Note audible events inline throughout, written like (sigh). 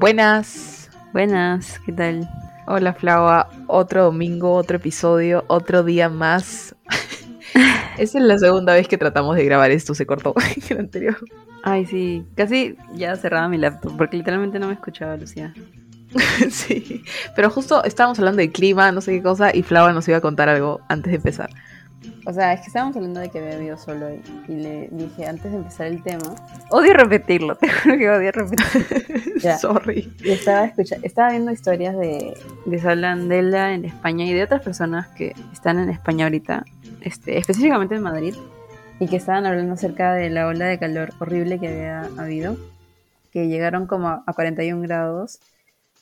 Buenas. Buenas, ¿qué tal? Hola Flava, otro domingo, otro episodio, otro día más. (laughs) Esa es la segunda vez que tratamos de grabar esto, se cortó (laughs) el anterior. Ay, sí, casi ya cerraba mi laptop, porque literalmente no me escuchaba, Lucía. (laughs) sí, pero justo estábamos hablando de clima, no sé qué cosa, y Flava nos iba a contar algo antes de empezar. O sea, es que estábamos hablando de que había vivido solo ahí. Y le dije, antes de empezar el tema, odio repetirlo, (laughs) te juro que odio repetirlo. (laughs) Sorry. Y estaba, escucha, estaba viendo historias de, de Salandela en España y de otras personas que están en España ahorita, este, específicamente en Madrid, y que estaban hablando acerca de la ola de calor horrible que había habido, que llegaron como a 41 grados.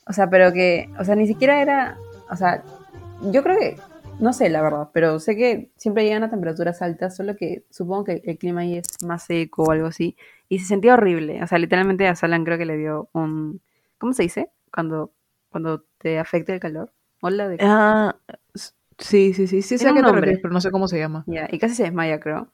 O sea, pero que, o sea, ni siquiera era, o sea, yo creo que no sé, la verdad, pero sé que siempre llegan a temperaturas altas, solo que supongo que el clima ahí es más seco o algo así. Y se sentía horrible. O sea, literalmente a Salan creo que le dio un... ¿Cómo se dice? Cuando, cuando te afecta el calor. Hola de... Ah, sí, sí, sí. Sí sé que nombre, pero no sé cómo se llama. Ya, y casi se desmaya, creo.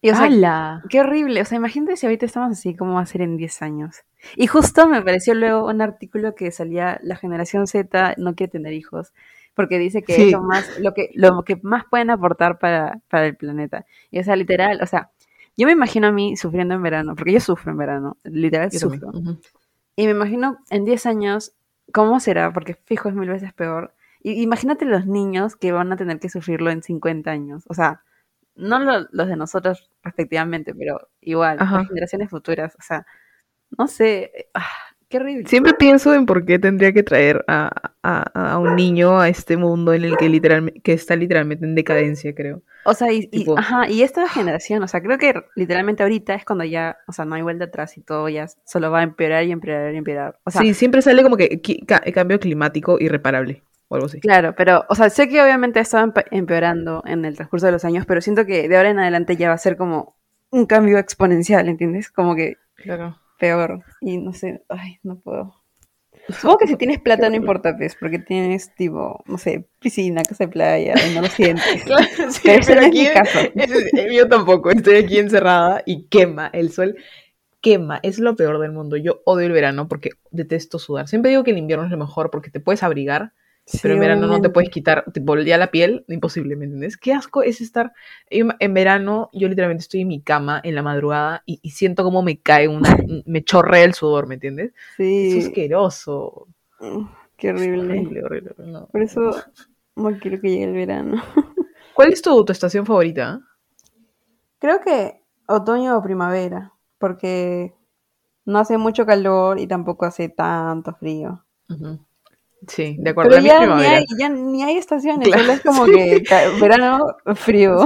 Y, o sea, qué horrible. O sea, imagínate si ahorita estamos así, ¿cómo va a ser en 10 años? Y justo me pareció luego un artículo que salía, la generación Z no quiere tener hijos porque dice que es lo más, lo que, lo que más pueden aportar para, para el planeta. Y o sea, literal, o sea, yo me imagino a mí sufriendo en verano, porque yo sufro en verano, literal sufro. Y me imagino en 10 años, ¿cómo será? Porque fijo es mil veces peor. Y imagínate los niños que van a tener que sufrirlo en 50 años. O sea, no los de nosotros respectivamente, pero igual, las generaciones futuras. O sea, no sé. Siempre pienso en por qué tendría que traer a, un niño a este mundo en el que literalmente que está literalmente en decadencia, creo. O sea, y, ajá, y esta generación, o sea, creo que literalmente ahorita es cuando ya, o sea, no hay vuelta atrás y todo ya solo va a empeorar y empeorar y empeorar. O sea, sí, siempre sale como que cambio climático irreparable o algo así. Claro, pero, o sea, sé que obviamente ha estado empeorando en el transcurso de los años, pero siento que de ahora en adelante ya va a ser como un cambio exponencial, ¿entiendes? Como que... Claro peor. Y no sé, ay, no puedo. Supongo que si tienes plata no importa, pues, porque tienes, tipo, no sé, piscina, casa de playa, y no lo sientes. (laughs) claro, sí, pero, aquí, yo tampoco, estoy aquí encerrada y quema, el sol quema, es lo peor del mundo. Yo odio el verano porque detesto sudar. Siempre digo que el invierno es lo mejor porque te puedes abrigar, pero en verano no te puedes quitar, te ya la piel, imposible, ¿me entiendes? Qué asco es estar en, verano, yo literalmente estoy en mi cama en la madrugada y, siento como me cae una, (laughs) me chorrea el sudor, ¿me entiendes? Sí. Es asqueroso. Mm, qué horrible. horrible, Por eso no quiero que llegue el verano. (laughs) ¿Cuál es tu, estación favorita? Creo que otoño o primavera, porque no hace mucho calor y tampoco hace tanto frío. Sí, de acuerdo. Pero ya, ni hay, ya ni hay estaciones, solo es como (laughs) que verano, frío.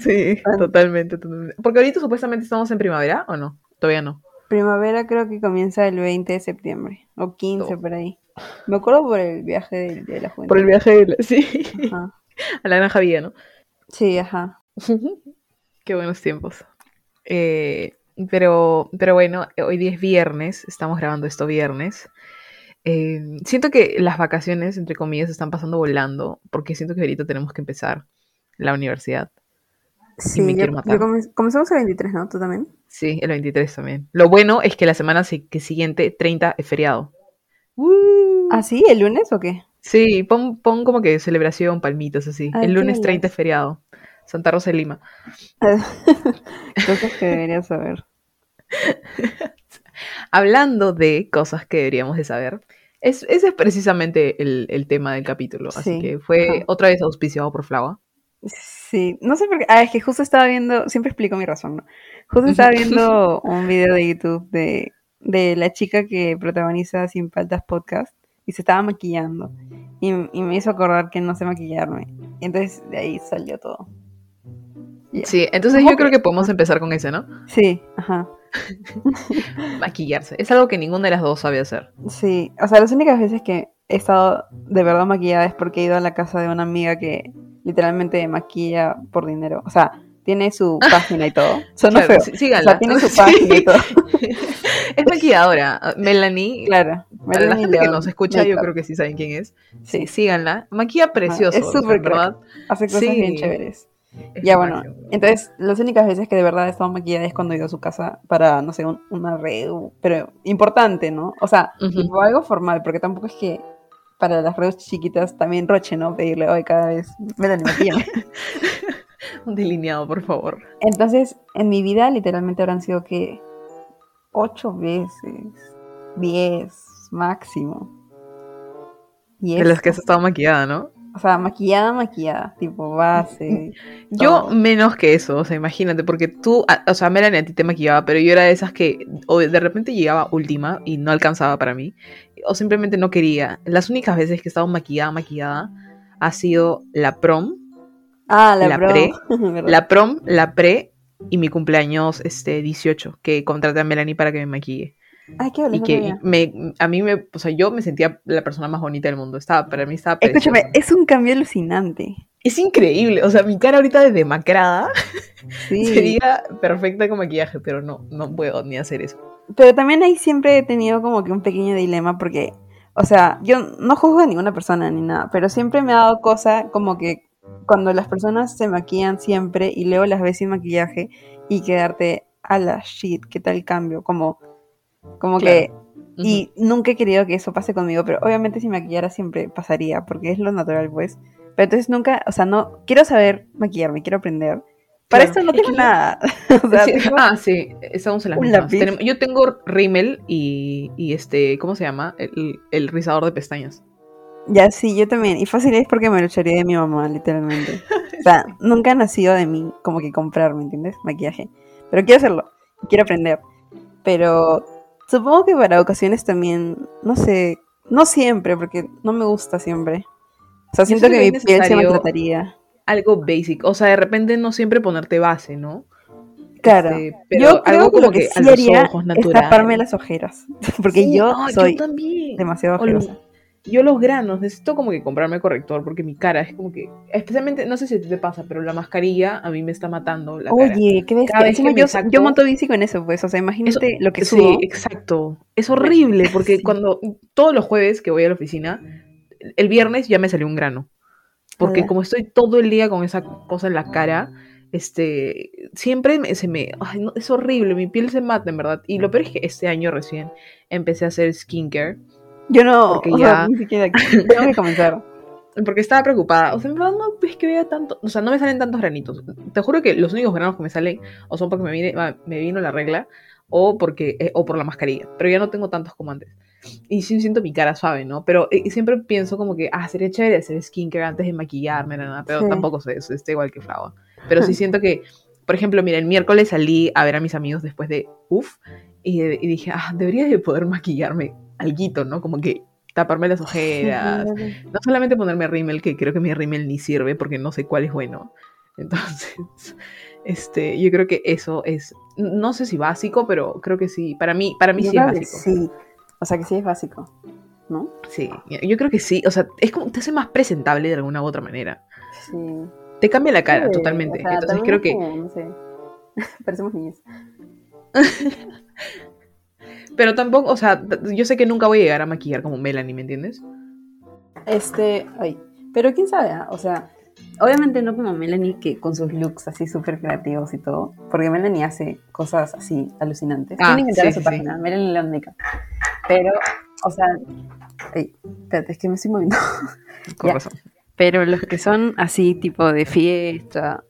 Sí, totalmente, Porque ahorita supuestamente estamos en primavera, ¿o no? Todavía no. Primavera creo que comienza el 20 de septiembre, o 15 por ahí. Me acuerdo por el viaje de, la juventud. Por el viaje, de sí. (laughs) A la Granja Villa, ¿no? Sí, ajá. (laughs) Qué buenos tiempos. Eh, pero, pero bueno, hoy día es viernes, estamos grabando esto viernes. Em, siento que las vacaciones, entre comillas, están pasando volando, porque siento que ahorita tenemos que empezar la universidad. Sí, comenzamos el 23, ¿no? ¿Tú también? Sí, el 23 también. Lo bueno es que la semana siguiente, 30, es feriado. ¿Ah, sí? ¿El lunes o qué? Sí, pon, como que celebración, palmitos así. el lunes 30 es feriado. Santa Rosa de Lima. (laughs) Cosas que deberías saber. (laughs) Hablando de cosas que deberíamos de saber, ese es precisamente el, tema del capítulo. Así que fue otra vez auspiciado por Flava. Sí, no sé por qué. Ah, es que justo estaba viendo, siempre explico mi razón, ¿no? Justo estaba viendo (laughs) un video de YouTube de, de la chica que protagoniza Sin Faltas Podcast y se estaba maquillando. Y, y, me hizo acordar que no sé maquillarme. Y entonces de ahí salió todo. Sí, entonces yo creo que podemos empezar con ese, ¿no? Sí, ajá. (laughs) Maquillarse. Es algo que ninguna de las dos sabe hacer. Sí, o sea, las únicas veces que he estado de verdad maquillada es porque he ido a la casa de una amiga que literalmente maquilla por dinero. O sea, tiene su (laughs) página y todo. Son claro, síganla. O sea, tiene su (laughs) página y todo. es maquilladora. Melanie. Claro. Melanie la gente que nos escucha, yo creo que sí saben quién es. Sí, síganla. Maquilla precioso. es súper verdad. Hace cosas bien chéveres. Ya bueno, entonces las únicas veces que de verdad he estado maquillada es cuando he ido a su casa para, no sé, una red, pero importante, ¿no? O sea, algo formal, porque tampoco es que para las redes chiquitas también roche, ¿no? Pedirle hoy cada vez, me la (laughs) Un delineado, por favor. Entonces, en mi vida literalmente habrán sido que ocho veces, diez máximo. de las que has estado maquillada, ¿no? O sea, maquillada, maquillada, tipo base. Yo menos que eso, o sea, imagínate, porque tú, o sea, Melanie a ti te maquillaba, pero yo era de esas que o de repente llegaba última y no alcanzaba para mí, o simplemente no quería. Las únicas veces que he estado maquillada, maquillada, ha sido la prom. Ah, la, prom. Pre, (laughs) la prom, la pre y mi cumpleaños este 18, que contraté a Melanie para que me maquille. Ay, qué y que me, a mí me, o sea, yo me sentía la persona más bonita del mundo. Estaba, para mí estaba Escúchame, es un cambio alucinante. Es increíble, o sea, mi cara ahorita de demacrada (laughs) sería perfecta con maquillaje, pero no, no puedo ni hacer eso. Pero también ahí siempre he tenido como que un pequeño dilema porque, o sea, yo no juzgo a ninguna persona ni nada, pero siempre me ha dado cosa como que cuando las personas se maquillan siempre y luego las ves sin maquillaje y quedarte a la shit, ¿qué tal cambio? Como como que... Y nunca he querido que eso pase conmigo, pero obviamente si maquillara siempre pasaría, porque es lo natural, pues. Pero entonces nunca, o sea, no, quiero saber maquillarme, quiero aprender. Para esto no tengo nada. (laughs) Ah, sí, estamos en las mismas. yo tengo rímel y, y, este, ¿cómo se llama? El, el, rizador de pestañas. Ya, sí, yo también. Y fácil es porque me lo echaría de mi mamá, literalmente. O sea, (laughs) nunca ha nacido de mí como que comprar, ¿me entiendes? Maquillaje. Pero quiero hacerlo, quiero aprender. Pero Supongo que para ocasiones también, no sé, no siempre, porque no me gusta siempre. O sea, siento que mi piel se maltrataría. Algo basic, o sea, de repente no siempre ponerte base, ¿no? Claro, este, pero yo creo algo como que, sí haría es taparme las ojeras, (laughs) porque yo soy demasiado ojerosa yo los granos necesito como que comprarme corrector porque mi cara es como que, especialmente, no sé si te pasa, pero la mascarilla a mí me está matando la Oye, qué ves yo, yo monto bici con eso, pues, o sea, imagínate lo que subo. Sí, exacto. Es horrible porque cuando todos los jueves que voy a la oficina, el viernes ya me salió un grano. Porque como estoy todo el día con esa cosa en la cara, este, siempre se me, ay, es horrible, mi piel se mata en verdad. Y lo peor es que este año recién empecé a hacer skincare yo no, porque ya... ni siquiera tengo que comenzar. (laughs) Porque estaba preocupada. O sea, en verdad no es que vea tanto. O sea, no me salen tantos granitos. Te juro que los únicos granos que me salen o son porque me, vine, me vino la regla o porque eh, o por la mascarilla. Pero ya no tengo tantos como antes. Y sí siento mi cara suave, ¿no? Pero eh, siempre pienso como que, ah, sería chévere hacer skincare antes de maquillarme, nada, pero tampoco sé eso, está igual que Flava. Pero sí (laughs) siento que, por ejemplo, mira, el miércoles salí a ver a mis amigos después de uff y, y, dije, ah, debería de poder maquillarme alguito, ¿no? Como que taparme las ojeras, (laughs) no solamente ponerme rímel, que creo que mi rímel ni sirve porque no sé cuál es bueno. Entonces, (laughs) este, yo creo que eso es, no sé si básico, pero creo que sí, para mí, para mí sí es básico. Sí, o sea que sí es básico, ¿no? Sí, yo creo que sí, o sea, es como te hace más presentable de alguna u otra manera. Sí. Te cambia la cara totalmente. Entonces creo que... no sé, (laughs) parecemos niños. Pero tampoco, o sea, yo sé que nunca voy a llegar a maquillar como Melanie, ¿me entiendes? Este, ay, pero quién sabe, ¿ah? o sea, obviamente no como Melanie que con sus looks así súper creativos y todo, porque Melanie hace cosas así alucinantes. Ah, Tienen que entrar a su página, Melanie Leónica. Pero, o sea, ay, espérate, es que me estoy moviendo. Con (laughs) razón. Pero los que son así, tipo de fiesta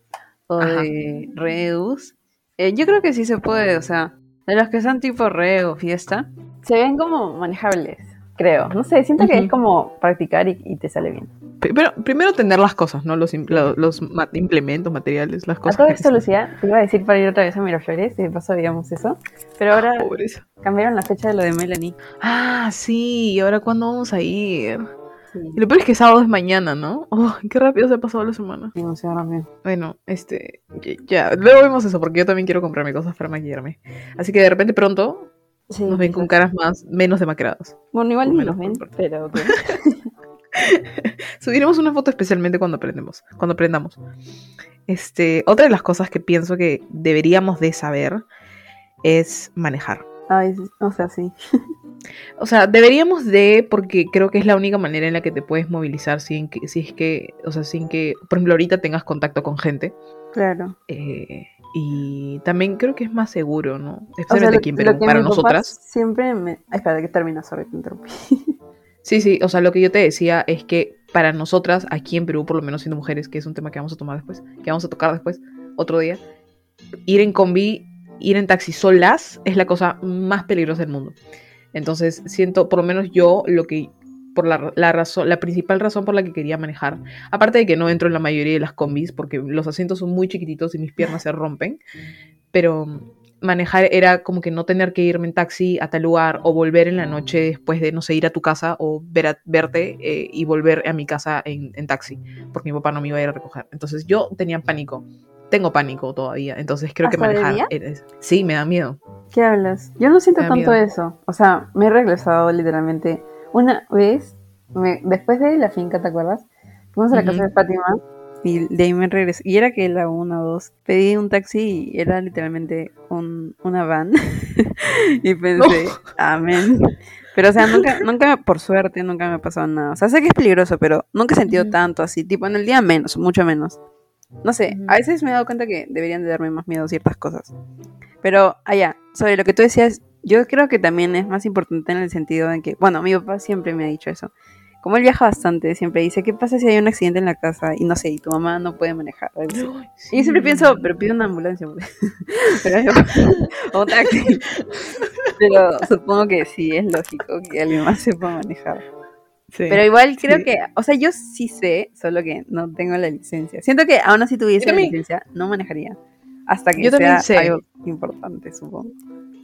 o de reus, eh, yo creo que sí se puede, o sea, de los que son tipo re o fiesta, se ven como manejables, creo. No sé, siento que es como practicar y, te sale bien. Pero primero tener las cosas, ¿no? Los, los, implementos, materiales, las cosas. A todo (laughs) esto, Lucía, te iba a decir para ir otra vez a Miraflores y de paso digamos eso. Pero ahora cambiaron la fecha de lo de Melanie. Ah, sí, ¿y ahora cuándo vamos a ir? Y lo peor es que sábado es mañana, ¿no? (laughs) Oh, qué rápido se ha pasado la semana. Demasiado rápido. Bueno, este, ya, luego vemos eso porque yo también quiero comprarme cosas para maquillarme. Así que de repente pronto nos ven con caras más, menos demacradas. Bueno, igual ni nos ven, pero... (laughs) Subiremos una foto especialmente cuando aprendemos, cuando aprendamos. Este, otra de las cosas que pienso que deberíamos de saber es manejar. Ay, o sea, sí. (laughs) O sea, deberíamos de, porque creo que es la única manera en la que te puedes movilizar sin que, si es que, o sea, sin que, por ejemplo, ahorita tengas contacto con gente. Claro. Eh, y también creo que es más seguro, ¿no? Espérate aquí pero para nosotras. Siempre me. espera, que termina, sorry, te interrumpí. (laughs) Sí, sí, o sea, lo que yo te decía es que para nosotras, aquí en Perú, por lo menos siendo mujeres, que es un tema que vamos a tomar después, que vamos a tocar después, otro día, ir en combi, ir en taxi solas es la cosa más peligrosa del mundo. Entonces, siento, por lo menos yo, lo que, por la, la, razón, la principal razón por la que quería manejar, aparte de que no entro en la mayoría de las combis, porque los asientos son muy chiquititos y mis piernas se rompen, pero manejar era como que no tener que irme en taxi a tal lugar o volver en la noche después de, no sé, ir a tu casa o ver verte eh, y volver a mi casa en, taxi, porque mi papá no me iba a ir a recoger. Entonces yo tenía pánico, tengo pánico todavía, entonces creo que manejar... sí, me da miedo. ¿Qué hablas? Yo no siento tanto eso, o sea, me he regresado literalmente una vez, después de la finca, ¿te acuerdas? Fuimos a la casa de Fátima y de ahí me regresé. Y era que la una o dos. Pedí un taxi y era literalmente un, una van. (laughs) y pensé, amén. Pero, o sea, nunca, nunca, por suerte, nunca me ha pasado nada. O sea, sé que es peligroso, pero nunca he sentido tanto así. Tipo, en el día menos, mucho menos. No sé, a veces me he dado cuenta que deberían de darme más miedo ciertas cosas. Pero, allá, sobre lo que tú decías, yo creo que también es más importante en el sentido de que, bueno, mi papá siempre me ha dicho eso como él viaja bastante, siempre dice, ¿qué pasa si hay un accidente en la casa? Y no sé, y tu mamá no puede manejar. Y yo siempre pienso, pero pido una ambulancia. Pues". (laughs) pero o un taxi. pero supongo que sí, es lógico que alguien más sepa manejar. Pero igual creo que, o sea, yo sí sé, solo que no tengo la licencia. Siento que aún así tuviese la licencia, no manejaría. Hasta que sea algo importante, supongo.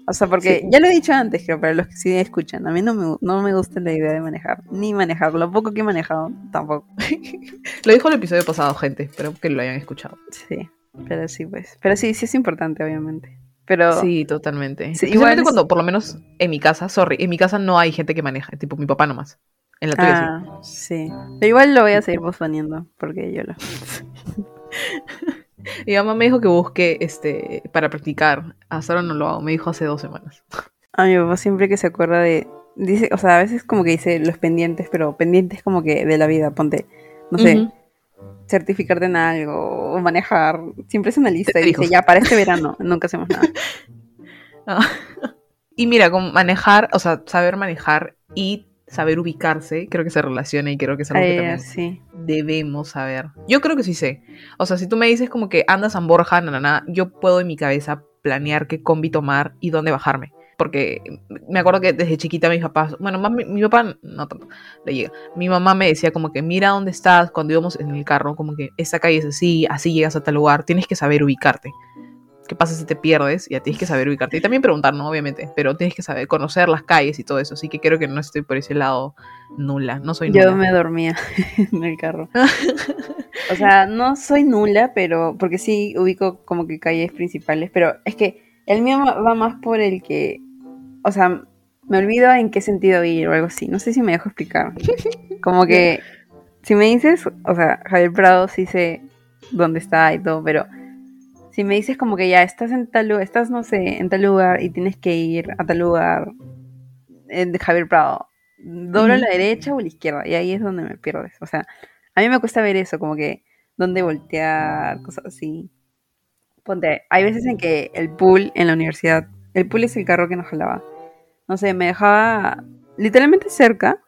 O sea, porque ya lo he dicho antes, creo, para los que sí escuchan, a mí no me, no me gusta la idea de manejar, ni manejar, lo poco que he manejado, tampoco. (laughs) lo dijo el episodio pasado, gente, espero que lo hayan escuchado. Sí, pero sí, pues. Pero sí, sí es importante, obviamente. Pero... Sí, totalmente. Igualmente cuando, por lo menos en mi casa, sorry, en mi casa no hay gente que maneja, tipo mi papá nomás. En la tuya ah, sí. Pero igual lo voy a seguir posponeando, porque yo lo... (laughs) Mi mamá me dijo que busque este para practicar. Hasta ahora no lo hago, me dijo hace dos semanas. A mi papá siempre que se acuerda de. Dice, o sea, a veces como que dice los pendientes, pero pendientes como que de la vida, ponte, no sé, certificarte en algo o manejar. Siempre es una lista y dice, ya, para este verano, nunca hacemos nada. (laughs) Ah. Y mira, con manejar, o sea, saber manejar y saber ubicarse, creo que se relaciona y creo que es algo que también debemos saber. Yo creo que sí sé. O sea, si tú me dices como que andas a Borja, nada, yo puedo en mi cabeza planear qué combi tomar y dónde bajarme. Porque me acuerdo que desde chiquita mis papás, bueno, mi, mi, papá no tanto, le llega. Mi mamá me decía como que mira dónde estás cuando íbamos en el carro, como que esta calle es así, así llegas a tal lugar, tienes que saber ubicarte. ¿Qué pasa si te pierdes? Ya tienes que saber ubicarte. Y también preguntar, ¿no? Obviamente. Pero tienes que saber conocer las calles y todo eso. Así que creo que no estoy por ese lado nula. No soy nula. Yo me dormía (laughs) en el carro. (laughs) o sea, no soy nula, pero. Porque sí ubico como que calles principales. Pero es que el mío va más por el que. O sea, me olvido en qué sentido ir o algo así. No sé si me dejo explicar. (laughs) Como que. Si me dices, o sea, Javier Prado sí sé dónde está y todo, pero si me dices como que ya estás en tal lugar, estás, no sé, en tal lugar y tienes que ir a tal lugar eh, de Javier Prado, doblo a la derecha o a la izquierda, y ahí es donde me pierdes. O sea, a mí me cuesta ver eso, como que dónde voltear, cosas así. Ponte, hay veces en que el pool en la universidad, el pool es el carro que nos jalaba. No sé, me dejaba literalmente cerca,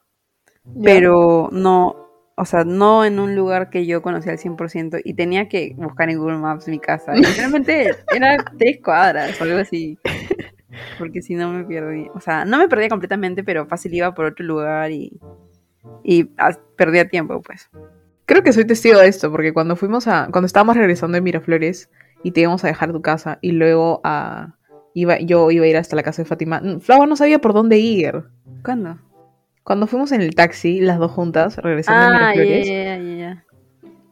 pero no, o sea, no en un lugar que yo conocía al 100% y tenía que buscar en Google Maps mi casa. Y realmente (laughs) era tres cuadras o algo así. Porque si no me perdí. O sea, no me perdía completamente, pero fácil iba por otro lugar y, y perdía tiempo, pues. Creo que soy testigo de esto, porque cuando fuimos a. Cuando estábamos regresando de Miraflores y te íbamos a dejar tu casa y luego a. Iba, yo iba a ir hasta la casa de Fátima. Flava no sabía por dónde ir. ¿Cuándo? Cuando fuimos en el taxi, las dos juntas, regresando ah, a Miraflores. Yeah, yeah, yeah.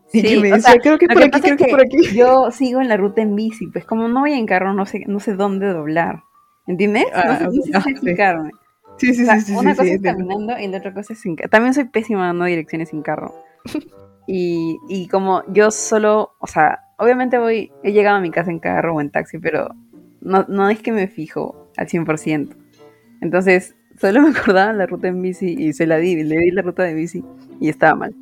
(laughs) Y que me decía, creo que por aquí, creo que por aquí. Yo sigo en la ruta en bici, pues como no voy en carro, no sé, no sé dónde doblar. ¿Entiendes? no, sé, no sé ah, explicarme. Sí, sí, sí, sí. Una cosa es caminando y la otra cosa es sin carro. También soy pésima dando direcciones sin carro. (laughs) y, y como yo solo, o sea, obviamente voy, he llegado a mi casa en carro o en taxi, pero no, no es que me fijo al 100%. Entonces, Solo me acordaba la ruta en bici y se la di, le di la ruta de bici y estaba mal.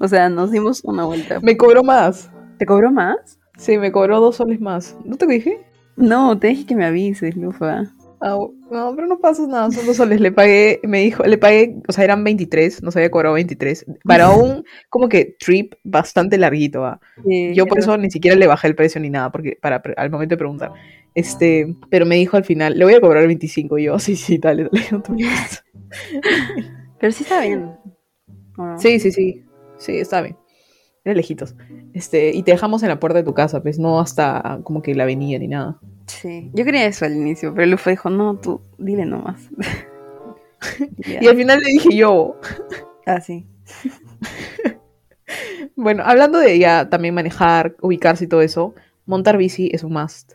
O sea, nos dimos una vuelta. Me cobró más. ¿Te cobró más? Sí, me cobró dos soles más. ¿No te dije? No, te dije que me avises, Lufa. Ah, no, pero no pasa nada, son dos soles. Le pagué, me dijo, le pagué, o sea, eran 23, no se había cobrado 23. Para un, como que, trip bastante larguito. ¿ah? Yo por eso ni siquiera le bajé el precio ni nada, porque para al momento de preguntar. Este, pero me dijo al final, le voy a cobrar 25. Y yo, sí, sí, dale, dale. (laughs) pero sí está bien. Sí, sí, sí. Sí, está bien. Era lejitos. Este, y te dejamos en la puerta de tu casa, pues no hasta como que la avenida ni nada. Sí, yo quería eso al inicio, pero Lufa dijo, no, tú dile nomás. (laughs) y al final le dije yo. Ah, sí. (laughs) bueno, hablando de ya también manejar, ubicarse y todo eso, montar bici es un must.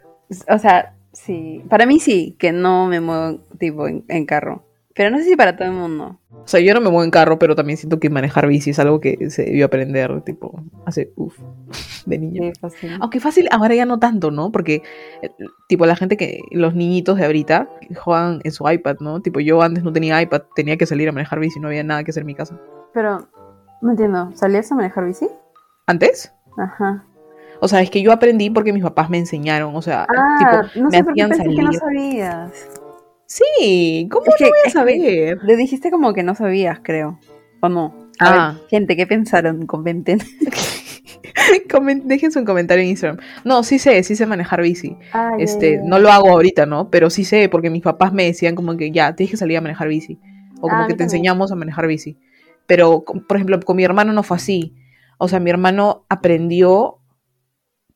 O sea, sí, para mí sí, que no me muevo tipo en carro. Pero no sé si para todo el mundo. O sea, yo no me muevo en carro, pero también siento que manejar bici es algo que se debió aprender, tipo, hace, uff, (laughs) de niño. fácil. Aunque fácil, ahora ya no tanto, ¿no? Porque, eh, tipo, la gente que, los niñitos de ahorita juegan en su iPad, ¿no? Tipo, yo antes no tenía iPad, tenía que salir a manejar bici, no había nada que hacer en mi casa. Pero, no entiendo, ¿salías a manejar bici? ¿Antes? Ajá. O sea, es que yo aprendí porque mis papás me enseñaron, o sea, ah, tipo, no me hacían salir. Que no sabías. Sí, ¿cómo no voy a saber? Le dijiste como que no sabías, creo. ¿O no? ah. gente, ¿qué pensaron? Comenten. (laughs) (laughs) Déjense un comentario en Instagram. No, sí sé, sí sé manejar bici. este, no lo hago ahorita, ¿no? Pero sí sé, porque mis papás me decían como que ya, tienes que salir a manejar bici. O como ah, que te enseñamos a manejar bici. Pero, por ejemplo, con mi hermano no fue así. O sea, mi hermano aprendió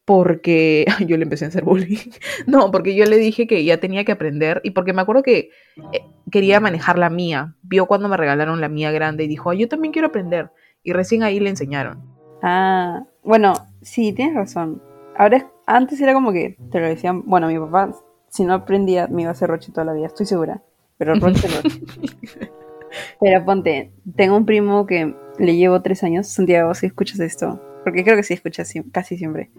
porque (laughs) yo le empecé a hacer bullying. (laughs) No, porque yo le dije que ya tenía que aprender y porque me acuerdo que eh, quería manejar la mía. Vio cuando me regalaron la mía grande y dijo, yo también quiero aprender. Y recién ahí le enseñaron. Ah, bueno, sí, tienes razón. Ahora, antes era como que te lo decían, bueno, mi papá, si no aprendía, me iba a hacer roche toda la vida, estoy segura. Pero roche, roche. (laughs) Pero ponte, tengo un primo que le llevo tres años, Santiago, si escuchas esto, porque creo que sí escuchas casi siempre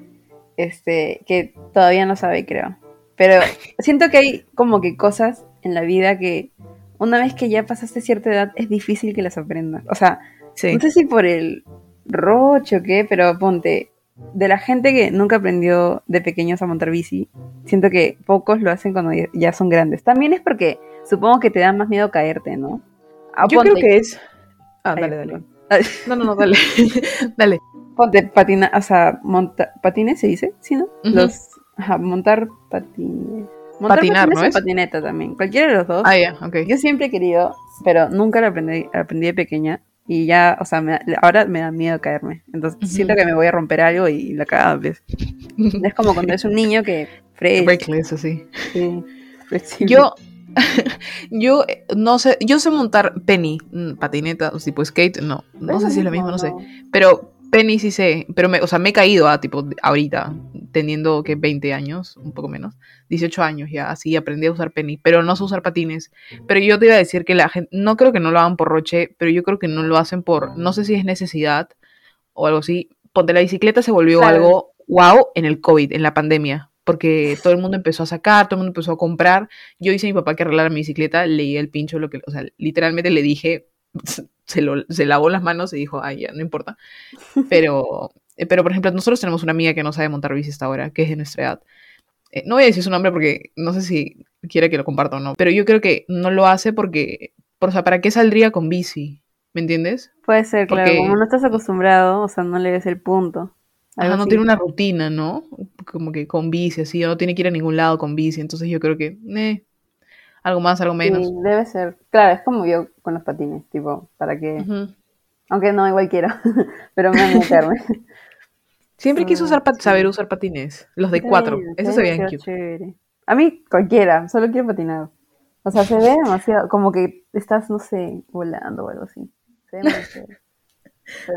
este, que todavía no sabe, creo. Pero siento que hay como que cosas en la vida que una vez que ya pasaste cierta edad es difícil que las aprendas. O sea, no sé si por el roche o qué, pero ponte, de la gente que nunca aprendió de pequeños a montar bici, siento que pocos lo hacen cuando ya son grandes. También es porque supongo que te da más miedo caerte, ¿no? Ah, Yo creo que es... Ah, dale, dale. No, no, no, dale. (laughs) dale de patina, o sea, monta, patines se dice, ¿sí, no? Los, ajá, montar patines. Montar Patinar, ¿no es? patineta también, cualquiera de los dos. Ah, ya, ok. Yo siempre he querido, pero nunca lo aprendí, aprendí de pequeña. Y ya, o sea, ahora me da miedo caerme. Entonces siento que me voy a romper algo y la cada vez. (laughs) es como cuando es un niño que Breakless, así. Sí, yo, (laughs) yo eh, no sé, yo sé montar penny, mm, patineta, o tipo skate, no, no sé si es lo mismo, no sé. Pero Penny sí sé, pero me, o sea, me he caído a tipo ahorita, teniendo que 20 años, un poco menos, 18 años ya, así aprendí a usar Penny, pero no sé usar patines. Pero yo te iba a decir que la gente, no creo que no lo hagan por roche, pero yo creo que no lo hacen por, no sé si es necesidad o algo así. Ponte la bicicleta se volvió algo wow en el COVID, en la pandemia, porque todo el mundo empezó a sacar, todo el mundo empezó a comprar. Yo hice a mi papá que arreglara mi bicicleta, leí el pincho, lo que, o sea, literalmente le dije, se, lo, se lavó las manos y dijo, ay, ya, no importa. Pero, eh, pero, por ejemplo, nosotros tenemos una amiga que no sabe montar bici hasta ahora, que es de nuestra edad. Eh, no voy a decir su nombre porque no sé si quiere que lo comparta o no, pero yo creo que no lo hace porque, por, o sea, ¿para qué saldría con bici? ¿Me entiendes? Puede ser, claro, como no estás acostumbrado, o sea, no le ves el punto. no tiene una rutina, ¿no? Como que con bici, así, o no tiene que ir a ningún lado con bici, entonces yo creo que, eh, algo más, algo menos. Sí, debe ser. Claro, es como yo con los patines, tipo, para que... Aunque no, igual quiero, (laughs) pero me voy a meterme. Siempre quise usar saber usar patines, los de cuatro, esos se veían cute. A mí cualquiera, solo quiero patinar. O sea, se ve demasiado, como que estás, no sé, volando o algo así. Se ve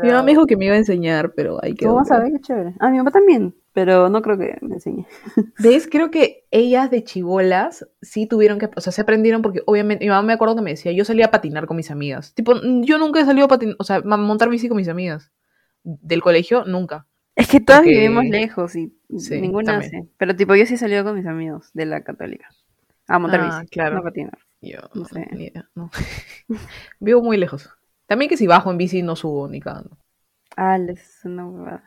Mi mamá me dijo que me iba a enseñar, pero hay que... Vamos a ver qué chévere. Ah, mi mamá también pero no creo que me enseñe. (laughs) ¿Ves? Creo que ellas de chivolas sí tuvieron que, o sea, se aprendieron porque obviamente mi mamá me acuerdo que me decía, yo salía a patinar con mis amigas. Tipo, yo nunca he salido a patinar, o sea, a montar bici con mis amigas. Del colegio, nunca. Es que todas vivimos lejos y ninguna hace. Pero tipo, yo sí he salido con mis amigos de la católica. A montar ah, bici, claro. a patinar. Yo no sé. Ni idea, no. (laughs) Vivo muy lejos. También que si bajo en bici no subo ni cagando. Ah, es una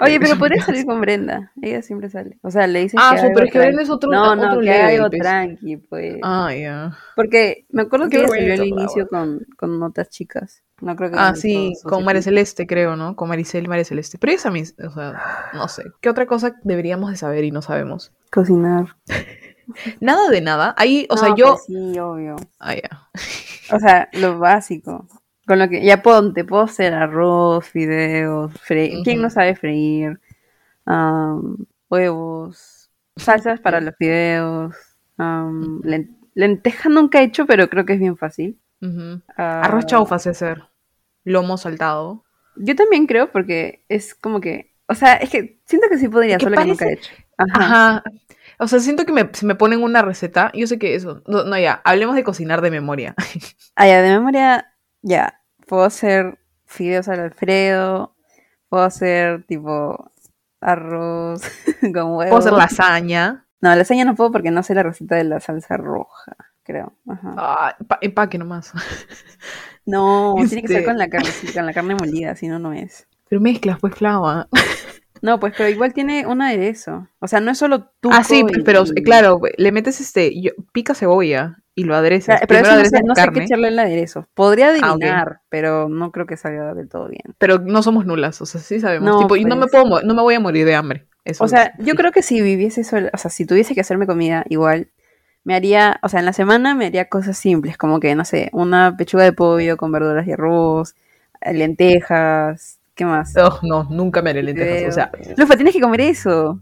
Oye, pero podría salir con Brenda. Ella siempre sale. O sea, le dice ah, que. Ah, pero es que Brenda es otro No, no, que algo pues. tranqui, pues. Ah, ya. Porque me acuerdo que ella salió al inicio con, con otras chicas. No creo que. Ah, sí, con María Celeste, creo, ¿no? Con Maricel y María Celeste. Pero esa misma, o sea, no sé. ¿Qué otra cosa deberíamos de saber y no sabemos? Cocinar. (laughs) nada de nada. Ahí, o sea, yo. Pues sí, obvio. Ah, ya. o sea, lo básico. Con lo que ya puedo, te puedo hacer arroz, fideos, freír. ¿Quién no sabe freír? huevos, salsas para los fideos. lenteja nunca he hecho, pero creo que es bien fácil. arroz chaufa sé hacer. Lomo saltado. Yo también creo porque es como que, o sea, es que siento que sí podría, solo que nunca he hecho. Ajá. O sea, siento que me, si me ponen una receta, yo sé que eso, no, no ya, hablemos de cocinar de memoria. ah, ya, de memoria ya, puedo hacer fideos al Alfredo, puedo hacer tipo arroz (laughs) con huevos. Puedo hacer lasaña. No, lasaña no puedo porque no sé la receta de la salsa roja, creo. Ajá. Ah, empaque nomás. (laughs) No, (laughs) tiene que ser este con la carne, con la carne molida, si no, no es. Pero mezclas, pues, flava. No, pues, pero igual tiene un aderezo. O sea, no es solo tú. Ah, sí, pero claro, le metes este, pica cebolla y lo aderezas. pero eso no, sé, no sé qué echarle el aderezo. Podría ah, adivinar, pero no creo que salga del todo bien. Pero no somos nulas, o sea, sí sabemos. tipo, y no me pues. puedo, no me voy a morir de hambre. o sea, yo creo que si viviese sola, o sea, si tuviese que hacerme comida, igual me haría, o sea, en la semana me haría cosas simples, como que, no sé, una pechuga de pollo con verduras y arroz, lentejas, ¿qué más? Oh, no, nunca me haré lentejas, o sea. Lufa, tienes que comer eso.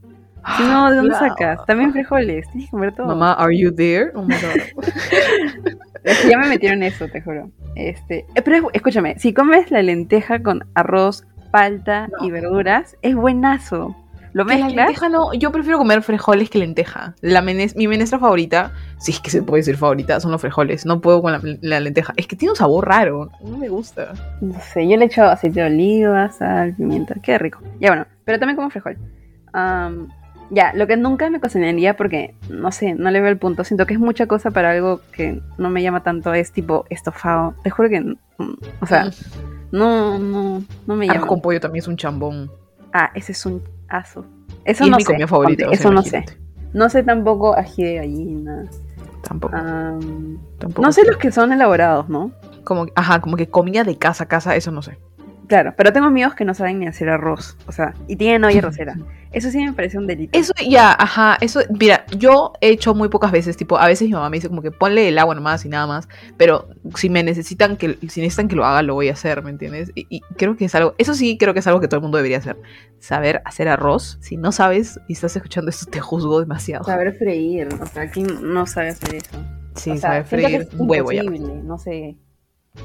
Si no, ¿de dónde sacas? También frijoles, tienes que comer todo. Mamá, ¿are you there? Oh my God. (laughs) es que ya me metieron eso, te juro. Este, eh, pero escúchame, si comes la lenteja con arroz, palta y verduras, es buenazo. ¿Lo mezclas? La lenteja no, yo prefiero comer frijoles que lenteja. La mi menestra favorita, si es que se puede decir favorita, son los frijoles. No puedo con la, lenteja. Es que tiene un sabor raro, no me gusta. No sé, yo le echo aceite de oliva, sal, pimienta, qué rico. Ya bueno, pero también como frijol. Ya, lo que nunca me cocinaría porque, no sé, no le veo el punto. Siento que es mucha cosa para algo que no me llama tanto. Es tipo estofado. Te juro que, o sea, no, no, no me llama. Arroz con pollo también es un chambón. Ah, ese es un aso. Eso no sé. eso no sé. No sé tampoco ají de gallina. Tampoco. No sé los que son elaborados, ¿no? Como, ajá, como que comida de casa a casa, eso no sé. Claro, pero tengo amigos que no saben ni hacer arroz, o sea, y tienen olla rosera. Eso sí me parece un delito. Eso ya, ajá, eso, mira, yo he hecho muy pocas veces, tipo, a veces mi mamá me dice como que ponle el agua nomás y nada más, pero si me necesitan que, si necesitan que lo haga, lo voy a hacer, ¿me entiendes? Y, creo que es algo, eso sí creo que es algo que todo el mundo debería hacer, saber hacer arroz. Si no sabes y estás escuchando esto, te juzgo demasiado. Saber freír, o sea, ¿quién no sabe hacer eso? Sí, saber freír un huevo ya. No sé.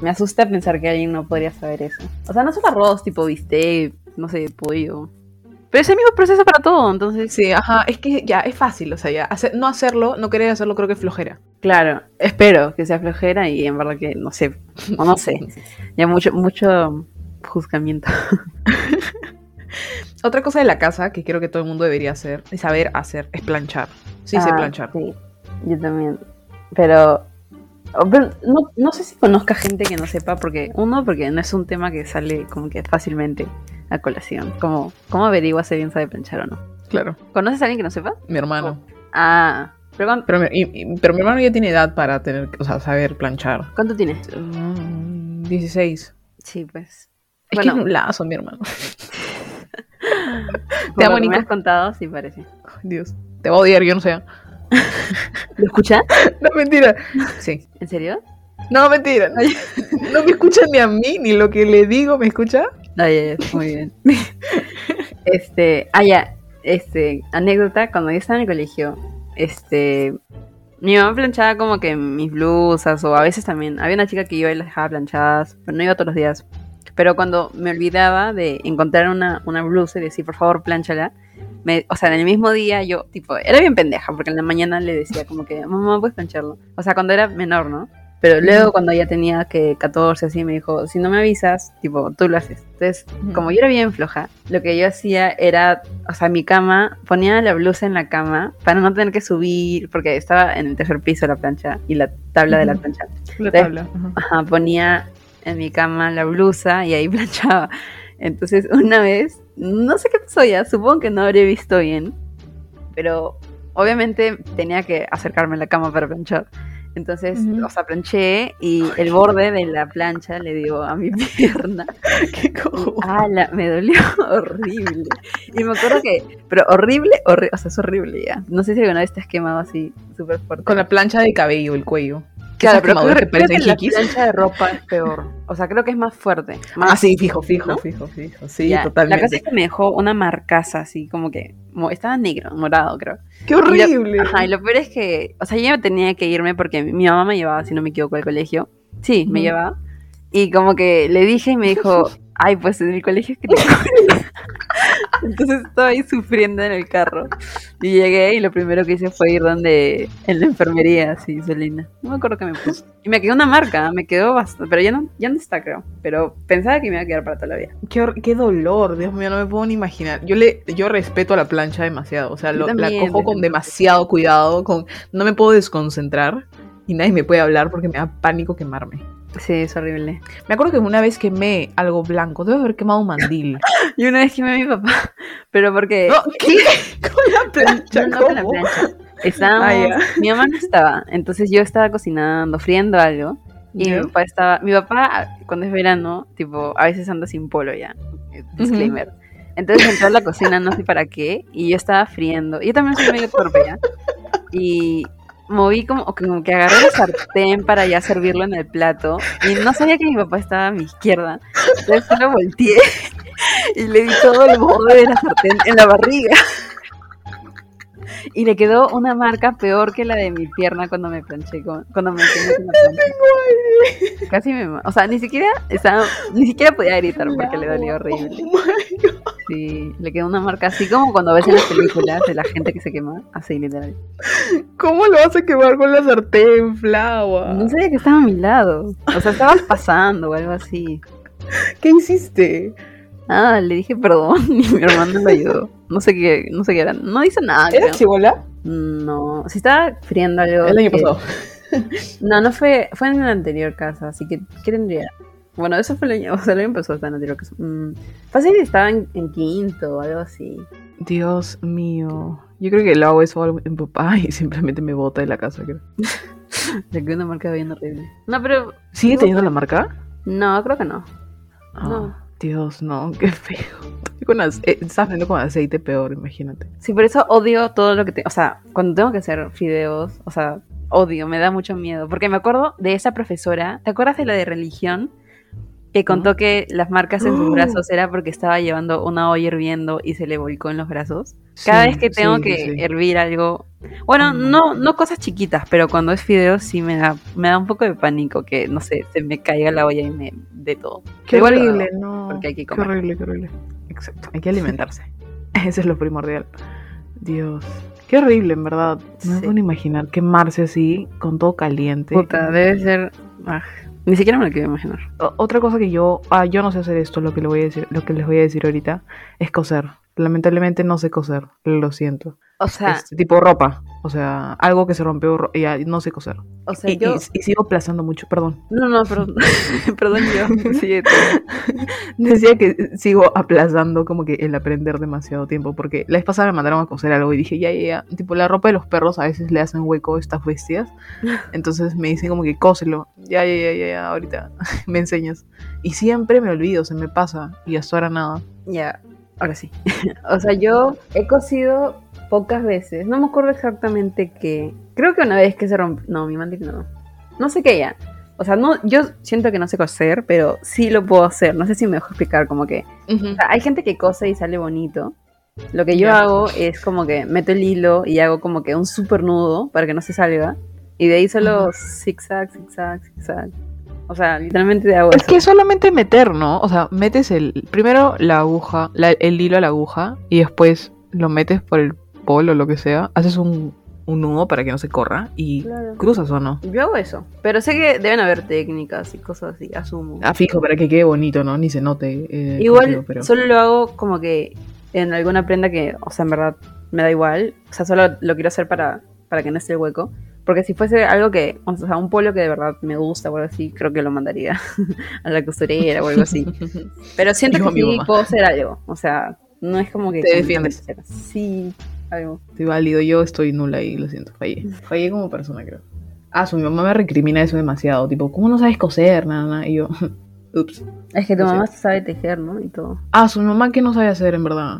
Me asusta pensar que alguien no podría saber eso. O sea, no solo arroz, tipo bistec, no sé, pollo. Pero es el mismo proceso para todo, entonces. Sí, ajá, es que ya es fácil, o sea, ya no hacerlo, no querer hacerlo, creo que es flojera. Claro, espero que sea flojera y en verdad que no sé, o no sé. Ya mucho, mucho juzgamiento. (laughs) Otra cosa de la casa que creo que todo el mundo debería hacer, y saber hacer, es planchar. Sí, sé ah, planchar. Sí, yo también. Pero no, no, sé si conozca gente que no sepa, porque uno, porque no es un tema que sale como que fácilmente a colación. Como, ¿Cómo averigua si alguien sabe planchar o no? Claro. ¿Conoces a alguien que no sepa? Mi hermano. Ah. Pero, pero, mi, pero, mi, hermano ya tiene edad para tener, o sea, saber planchar. ¿Cuánto tiene? 16. Mm, sí, pues. Es que es un lazo, mi hermano. (laughs) Te amo, has contado, sí parece. Dios. Te va a odiar, yo no sé. ¿Lo escucha? (laughs) No, mentira. Sí. ¿En serio? No, mentira. No, me escucha ni a mí, ni lo que le digo me escucha. Ay, muy bien. (laughs) Este, ah, ya, este, anécdota, cuando yo estaba en el colegio, este, mi mamá planchaba como que mis blusas, o a veces también, había una chica que iba y las dejaba planchadas, pero no iba todos los días. Pero cuando me olvidaba de encontrar una, una blusa y decir, por favor, planchala, o sea, en el mismo día yo, tipo, era bien pendeja, porque en la mañana le decía como que, mamá, puedes plancharlo. O sea, cuando era menor, ¿no? Pero luego cuando ya tenía que 14 así me dijo, si no me avisas, tipo, tú lo haces. Entonces, como yo era bien floja, lo que yo hacía era, o sea, mi cama, ponía la blusa en la cama para no tener que subir, porque estaba en el tercer piso la plancha y la tabla de la plancha. La tabla. Ajá, ponía en mi cama la blusa y ahí (laughs) planchaba. Entonces, (laughs) una vez, no sé qué pasó ya, supongo que no habría visto bien, pero obviamente tenía que acercarme a la cama para planchar. Entonces, o sea, planché y el borde de la plancha le dio a mi (laughs) pierna. (laughs) ¡Qué cojo! ¡Hala! Me dolió horrible. Y me acuerdo que, pero horrible, horrible, o sea, es horrible ya. No sé si alguna vez te has quemado así súper fuerte. Con la plancha de cabello, el cuello. Claro, pero creo, creo que la plancha de ropa es peor. O sea, creo que es más fuerte. ah, sí, fijo, fijo, fijo, fijo. Sí, totalmente. La cosa es que me dejó una marcaza así, como que estaba negro, morado, creo. ¡Qué horrible! Y lo, ajá, y lo peor es que, o sea, yo tenía que irme porque mi mamá me llevaba, si no me equivoco, al colegio. Sí, me llevaba. Y como que le dije y me dijo, (laughs) ay, pues en el colegio es que te (laughs) Entonces estaba ahí sufriendo en el carro. Y llegué y lo primero que hice fue ir donde, en la enfermería, así, Selina. No me acuerdo qué me puse. Y me quedó una marca, me quedó bastante, pero ya no, ya no está, creo. Pero pensaba que me iba a quedar para toda la vida. Qué, qué dolor, Dios mío, no me puedo ni imaginar. Yo le, yo respeto a la plancha demasiado, o sea, la cojo con demasiado cuidado, con, no me puedo desconcentrar y nadie me puede hablar porque me da pánico quemarme. Sí, es horrible. Me acuerdo que una vez quemé algo blanco, debo haber quemado un mandil. (laughs) y una vez quemé a mi papá, (laughs) pero porque... (laughs) ¿Qué? Con la plancha. No, no, con la plancha. Estábamos, ah, mi mamá no estaba, entonces yo estaba cocinando, friendo algo, y mi papá estaba, mi papá cuando es verano, tipo, a veces anda sin polo ya, disclaimer. Entonces entró a la cocina, no sé para qué, y yo estaba friendo, yo también soy medio torpe ya, y moví como, como que agarré la sartén para ya servirlo en el plato y no sabía que mi papá estaba a mi izquierda. Entonces solo volteé y le di todo el borde de la sartén en la barriga. Y le quedó una marca peor que la de mi pierna cuando me planché con, cuando me con la plancha. Casi me, o sea, ni siquiera estaba, ni siquiera podía gritar porque le dolía horrible. Sí, le quedó una marca así como cuando ves en las películas de la gente que se quema, así literal. ¿Cómo lo vas a quemar con la sartén, Flava? No sabía que estaba a mi lado. O sea, estabas pasando o algo así. ¿Qué hiciste? Ah, le dije perdón (laughs) y mi hermano me ayudó. No sé qué, no sé qué era. No hizo nada. ¿Era chivola? No, si estaba friendo algo. El año pasado. (laughs) No, no fue, fue en la anterior casa, así que ¿qué tendría? Bueno, eso fue el año, (laughs) o sea, el año pasado estaba en la anterior casa. Mm, fácil estaba en, quinto o algo así. Dios mío. Yo creo que lo hago eso en papá (laughs) y simplemente me bota de la casa, creo. (laughs) Le quedó una marca bien horrible. No, pero. ¿Sigue teniendo la marca? No, creo que no. Ah. no. Dios, no, qué feo. Con eh, estás viendo con aceite peor, imagínate. Sí, por eso odio todo lo que te... O sea, cuando tengo que hacer fideos, o sea, odio, me da mucho miedo. Porque me acuerdo de esa profesora, ¿te acuerdas de la de religión? Que contó que las marcas en sus brazos era porque estaba llevando una olla hirviendo y se le volcó en los brazos. Cada vez que tengo que hervir algo, bueno, no no cosas chiquitas, pero cuando es fideo sí me da me da un poco de pánico que no sé, se me caiga la olla y me de todo. Qué horrible, no. Porque hay que comer. Qué horrible, qué horrible. Exacto, hay que alimentarse. (laughs) Eso es lo primordial. Dios. Qué horrible, en verdad. No me puedo imaginar quemarse así, con todo caliente. Puta, debe ser. Ah, ni siquiera me lo quiero imaginar. otra cosa que yo, ah, yo no sé hacer esto, lo que, le voy a decir, lo que les voy a decir ahorita, es coser. Lamentablemente no sé coser, lo siento. O sea, es tipo ropa, o sea, algo que se rompió y no sé coser. O sea, y, yo... y, sigo aplazando mucho, perdón. No, no, perdón, (laughs) perdón yo. Sí, (laughs) Decía que sigo aplazando como que el aprender demasiado tiempo, porque la vez pasada me mandaron a coser algo y dije, ya, ya, ya, tipo la ropa de los perros a veces le hacen hueco a estas bestias, (laughs) entonces me dicen como que cóselo, ya, ya, ya, ya, ya ahorita me enseñas. Y siempre me olvido, se me pasa, y hasta ahora nada. Ya, ahora sí. (laughs) o sea, yo he cosido pocas veces. No me acuerdo exactamente qué. Creo que una vez que se rompió. No, mi mandil no. No sé qué ya. O sea, no, yo siento que no sé coser, pero sí lo puedo hacer. No sé si me dejo explicar, como que. hay gente que cose y sale bonito. Lo que yo hago es como que meto el hilo y hago como que un super nudo para que no se salga. Y de ahí solo zigzag, zigzag, zigzag. O sea, literalmente hago Es que solamente meter, ¿no? O sea, metes el primero la aguja, el hilo a la aguja y después lo metes por el o lo que sea, haces un, un nudo para que no se corra y cruzas o no. Yo hago eso, pero sé que deben haber técnicas y cosas así, asumo. Ah, fijo, para que quede bonito, ¿no? Ni se note. Eh, igual, solo lo hago como que en alguna prenda que, o sea, en verdad me da igual. O sea, solo lo quiero hacer para, para que no esté el hueco. Porque si fuese algo que, o sea, un polo que de verdad me gusta o algo así, creo que lo mandaría (laughs) a la costurera o algo así. Pero siento que sí puedo hacer algo. O sea, no es como que... Te defiendes. Sí, algo. Estoy válido, yo estoy nula y lo siento, fallé. Fallé como persona, creo. Ah, su mi mamá me recrimina eso demasiado. Tipo, ¿cómo no sabes coser? Nada, nada. Y yo, (laughs) ups. Es que tu mamá sabe tejer, ¿no? Y todo. Ah, su mamá, ¿qué no sabe hacer, en verdad?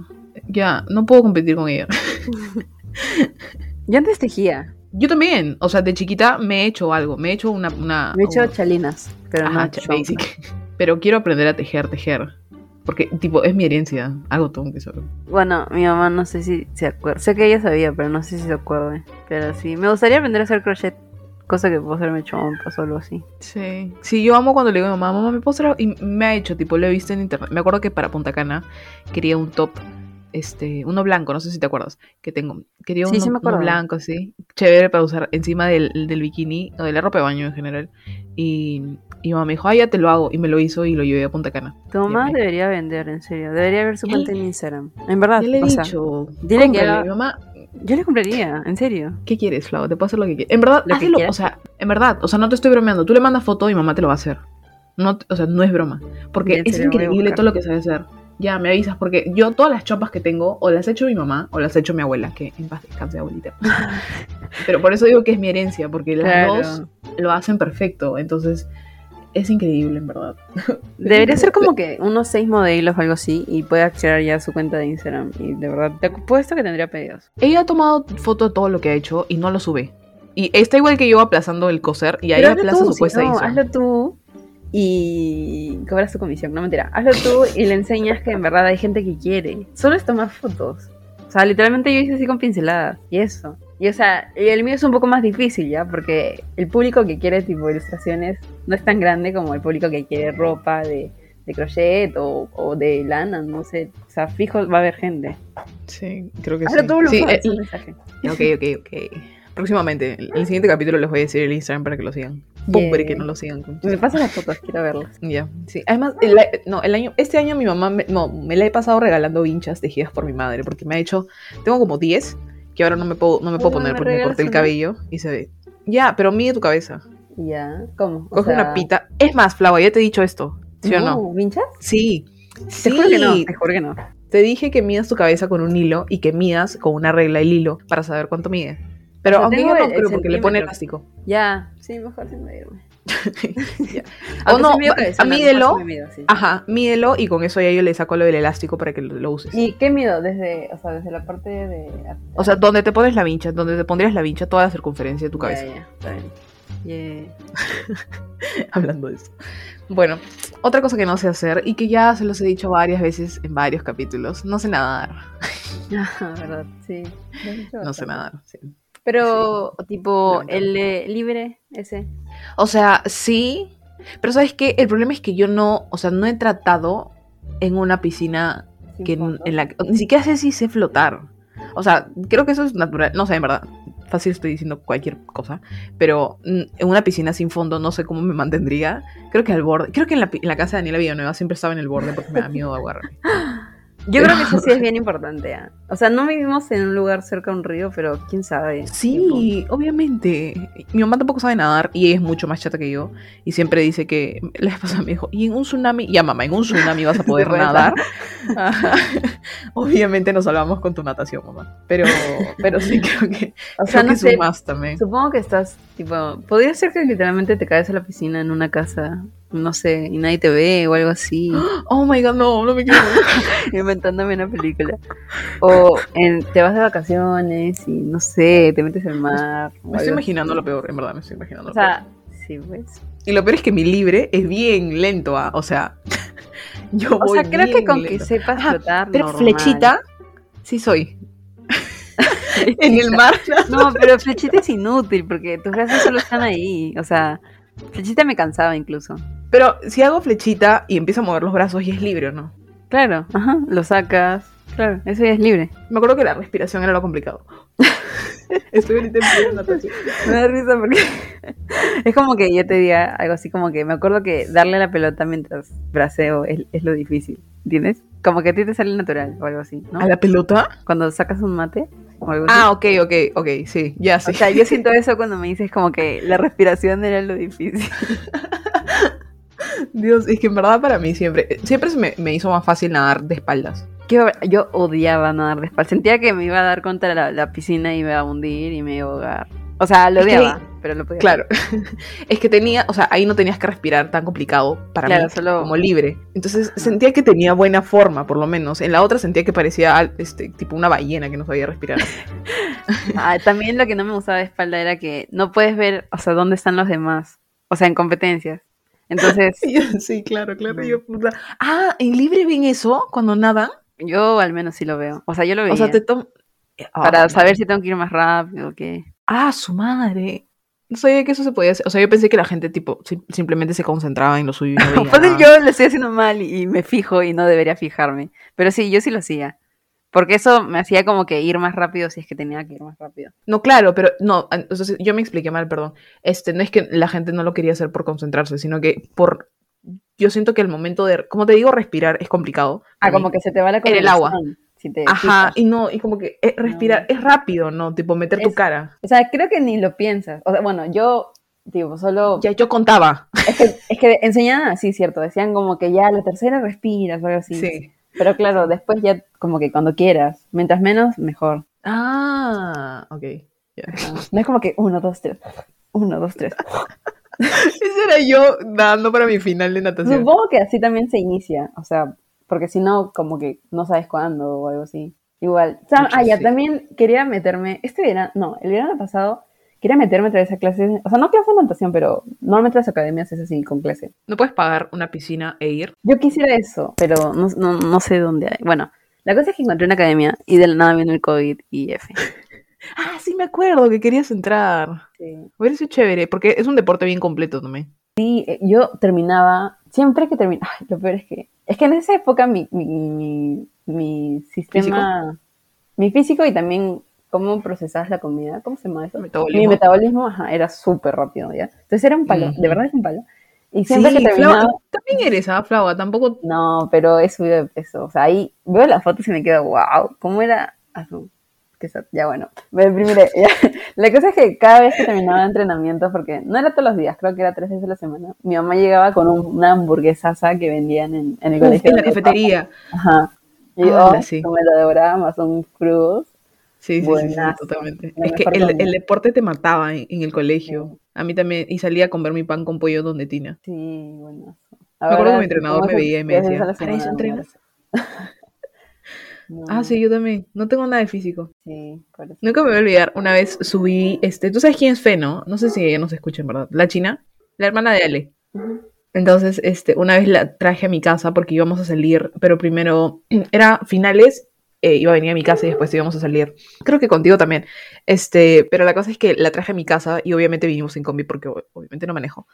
Ya, no puedo competir con ella. (laughs) yo antes tejía. Yo también, o sea, de chiquita me he hecho algo, me he hecho una... una me he hecho chalinas, pero no basic. (laughs) Pero quiero aprender a tejer, tejer. Porque, tipo, es mi herencia, algo tengo que saber. Bueno, mi mamá no sé si se acuerda, sé que ella sabía, pero no sé si se acuerda. Pero sí, me gustaría aprender a hacer crochet, cosa que puedo hacerme chompas o algo así. Sí, sí, yo amo cuando le digo a mi mamá, mamá, ¿me puedo hacer? Y me ha hecho, tipo, lo he visto en internet. Me acuerdo que para Punta Cana quería un top este, uno blanco, no sé si te acuerdas, que tengo. Quería uno, blanco, sí, chévere para usar encima del, del, bikini o de la ropa de baño en general. Y, y mamá me dijo, ah, ya te lo hago. Y me lo hizo y lo llevé a Punta Cana. Tu mamá debería vender, en serio. Debería ver su cuenta en Instagram. En verdad. le he dicho. dile que mi mamá. Yo le compraría, en serio. ¿Qué quieres, Flau? Te puedo hacer lo que quieras. En verdad, hazlo, o sea, en verdad, o sea, no te estoy bromeando. Tú le mandas foto y mamá te lo va a hacer. No, o sea, no es broma. Porque es increíble todo lo que sabe hacer ya me avisas, porque yo todas las chopas que tengo, o las he hecho mi mamá, o las ha hecho mi abuela, que en paz descanse, abuelita. (laughs) Pero por eso digo que es mi herencia, porque las dos lo hacen perfecto, entonces es increíble, en verdad. (laughs) Debería ser como que unos seis modelos o algo así, y puede acceder ya a su cuenta de Instagram, y de verdad, te apuesto que tendría pedidos. Ella ha tomado foto de todo lo que ha hecho y no lo sube. Y está igual que yo aplazando el coser, y ahí aplaza su puesta no, Hazlo tú y cobras tu comisión. No mentira, hazlo tú y le enseñas que en verdad hay gente que quiere. Solo es tomar fotos. O sea, literalmente yo hice así con pinceladas y eso. Y o sea, el mío es un poco más difícil ya, porque el público que quiere tipo ilustraciones no es tan grande como el público que quiere ropa de, de crochet o, o, de lana, no sé. O sea, fijo va a haber gente. Sí, creo que Hazlo sí. Tú lo sí, eh, mensaje. Ok, ok, ok. Próximamente, en el siguiente capítulo les voy a decir el Instagram para que lo sigan. Pobre que no lo sigan. Me pasan las fotos, quiero verlas. Ya, sí. Además, no, el año, este año mi mamá me, no, me la he pasado regalando vinchas tejidas por mi madre, porque me ha hecho, tengo como 10 que ahora no me puedo, no me puedo poner porque me corté el cabello y se ve. Ya, pero mide tu cabeza. Ya, ¿cómo? Coge una pita. Es más, Flava, ya te he dicho esto. ¿Sí o no? ¿Vinchas? Sí. Te juro que no, te juro que no. Te dije que midas tu cabeza con un hilo y que midas con una regla el hilo para saber cuánto mide. Pero aunque yo no creo porque le pone elástico. Ya, sí, mejor sin medirme. (laughs) (laughs) o no, a mídelo. Ajá, mídelo y con eso ya yo le saco lo del elástico para que lo, uses. ¿Y qué mido? Desde, o sea, desde la parte de. O sea, donde te pones la vincha, donde te pondrías la vincha, toda la circunferencia de tu cabeza. Ya, ya, está bien. (laughs) Hablando de eso. Bueno, otra cosa que no sé hacer y que ya se los he dicho varias veces en varios capítulos, no sé nadar. Ah, verdad, sí. No sé nadar, sí. Pero, tipo, el libre, ese. O sea, sí. Pero sabes qué, el problema es que yo no, o sea, no he tratado en una piscina que en, la ni siquiera sé si sé flotar. O sea, creo que eso es natural, no sé, en verdad, fácil estoy diciendo cualquier cosa, pero en una piscina sin fondo no sé cómo me mantendría. Creo que al borde, creo que en la, en la casa de Daniela Villanueva siempre estaba en el borde porque me da miedo agarrarme. (laughs) Yo creo que eso sí es (laughs) bien importante. ¿eh? O sea, no vivimos en un lugar cerca de un río, pero quién sabe. Sí, obviamente. Mi mamá tampoco sabe nadar y es mucho más chata que yo. Y siempre dice que, (laughs) la vez pasada me dijo, y en un tsunami, ya mamá, en un tsunami vas a poder (laughs) nadar. obviamente nos salvamos con tu natación, mamá. Pero, pero sí creo que, o sea, no sé, más también. Supongo que estás, tipo, podría ser que literalmente te caes a la piscina en una casa no sé, y nadie te ve o algo así. (gasps) Oh my god, no, no me quiero. (laughs) Inventándome una película. O en, te vas de vacaciones y no sé, te metes al mar. Me estoy imaginando lo peor, en verdad, me estoy imaginando. O sea, sí, pues. Y lo peor es que mi libre es bien lento, ¿ah? o sea, (laughs) yo voy O sea, creo que con que sepas flotar. Pero flechita, sí soy. (laughs) en el mar. (laughs) No, pero flechita es inútil porque tus brazos solo están ahí. O sea, flechita me cansaba incluso. Pero si hago flechita y empiezo a mover los brazos, y es libre, ¿o no? Claro, ajá, lo sacas. Claro, eso ya es libre. Me acuerdo que la respiración era lo complicado. (laughs) Estoy ahorita en natación. Me da risa porque es como que yo te diga algo así como que me acuerdo que darle la pelota mientras braseo es, es lo difícil, ¿entiendes? Como que a ti te sale natural o algo así, ¿no? ¿A la pelota? Cuando sacas un mate. Ah, ok, ok, ok, sí, ya sí. O sea, yo siento (laughs) eso cuando me dices como que la respiración era lo difícil. (laughs) Dios, es que en verdad para mí siempre, siempre se me, me hizo más fácil nadar de espaldas. Yo, yo odiaba nadar de espalda. Sentía que me iba a dar contra la, la piscina y me iba a hundir y me iba a ahogar. O sea, lo Es que- odiaba, pero lo podía Claro, (laughs) (laughs) es que tenía, o sea, ahí no tenías que respirar tan complicado para Claro, mí, solo- como libre. Entonces sentía que tenía buena forma, por lo menos. En la otra sentía que parecía este, tipo una ballena que no sabía respirar. (laughs) Ah, también lo que no me gustaba de espalda era que no puedes ver, o sea, dónde están los demás. O sea, en competencias. Entonces, sí, claro, claro. Yo. Ah, ¿en libre ven eso cuando nadan? yo al menos sí lo veo. O sea, yo lo veía. O sea, te toman... para saber si tengo que ir más rápido o qué. Ah, su madre. No sabía que eso se podía hacer. O sea, yo pensé que la gente, tipo, sim- simplemente se concentraba en lo suyo y no (laughs) veía nada. yo lo estoy haciendo mal y, y me fijo y no debería fijarme. Pero sí, yo sí lo hacía. Porque eso me hacía como que ir más rápido si es que tenía que ir más rápido. No, claro, pero no, entonces yo me expliqué mal, perdón. Este, no es que la gente no lo quería hacer por concentrarse, sino que por yo siento que el momento de, como te digo, respirar es complicado. Ah, mí. como que se te va la En el agua. Coordinación, Si te Ajá, y no, y como que respirar es rápido, ¿no? Tipo meter tu cara. O sea, creo que ni lo piensas. O sea, bueno, yo, tipo, solo... Ya yo contaba. Es que, es que enseñaban así, ¿cierto? Decían como que ya la tercera respiras o algo así. Sí. Pero claro, después ya como que cuando quieras. Mientras menos, mejor. Ah, ok. Ajá. No es como que uno, dos, tres. Uno, dos, tres. (laughs) Ese era yo dando para mi final de natación. Supongo que así también se inicia. O sea, porque si no, como que no sabes cuándo o algo así. Igual. Mucho, ah, ya, sí. también quería meterme. Este verano, no, el verano pasado quería meterme otra vez a clases. O sea, no clases de natación, pero normalmente las academias es así, con clase. ¿No puedes pagar una piscina e ir? Yo quisiera eso, pero no, no, no sé dónde hay. Bueno, la cosa es que encontré una academia y de la nada vino el COVID y F. (laughs) Ah, sí me acuerdo que querías entrar. Sí. Hubiera sido chévere, porque es un deporte bien completo también. Y eh, yo terminaba, siempre que terminaba, lo peor es que, es que en esa época mi, mi, mi, mi sistema, mi físico y también cómo procesabas la comida, ¿cómo se llama eso? Metabolismo. Mi metabolismo ajá, era súper rápido, ¿ya? Entonces era un palo, de verdad es un palo. Y siempre que Sí, terminaba, Flava, también eres, ¿ah? Flava, tampoco... no, pero he subido de peso, o sea, ahí veo las fotos y me quedo, wow, ¿cómo era? Azul. Que Ya bueno, me deprimiré. (laughs) ya. La cosa es que cada vez que terminaba entrenamiento, porque no era todos los días, creo que era tres veces a la semana, mi mamá llegaba con un- una hamburguesaza que vendían en, en el colegio. en la cafetería. Ajá. Y yo, Ala, sí. me lo devoraba más un cruz. Sí, sí, sí, sí, Buenazo, totalmente. Es que el, deporte te mataba en, en el colegio. Sí. A mí también. Y salía a comer mi pan con pollo donde Tina. Sí, buenazo. Me acuerdo que mi entrenador me veía y me decía, ¿para eso entrenas? No. Ah, sí, yo también. No tengo nada de físico. Sí, por eso. Nunca me voy a olvidar. Una vez subí, este, ¿tú sabes quién es Fe, no? No sé si ella nos escucha, en verdad. La china, la hermana de Ale. Entonces, este, una vez la traje a mi casa porque íbamos a salir, pero primero (clears throat) era finales, eh, iba a venir a mi casa y después íbamos a salir. Creo que contigo también. Este, pero la cosa es que la traje a mi casa y obviamente vinimos en combi porque obviamente no manejo.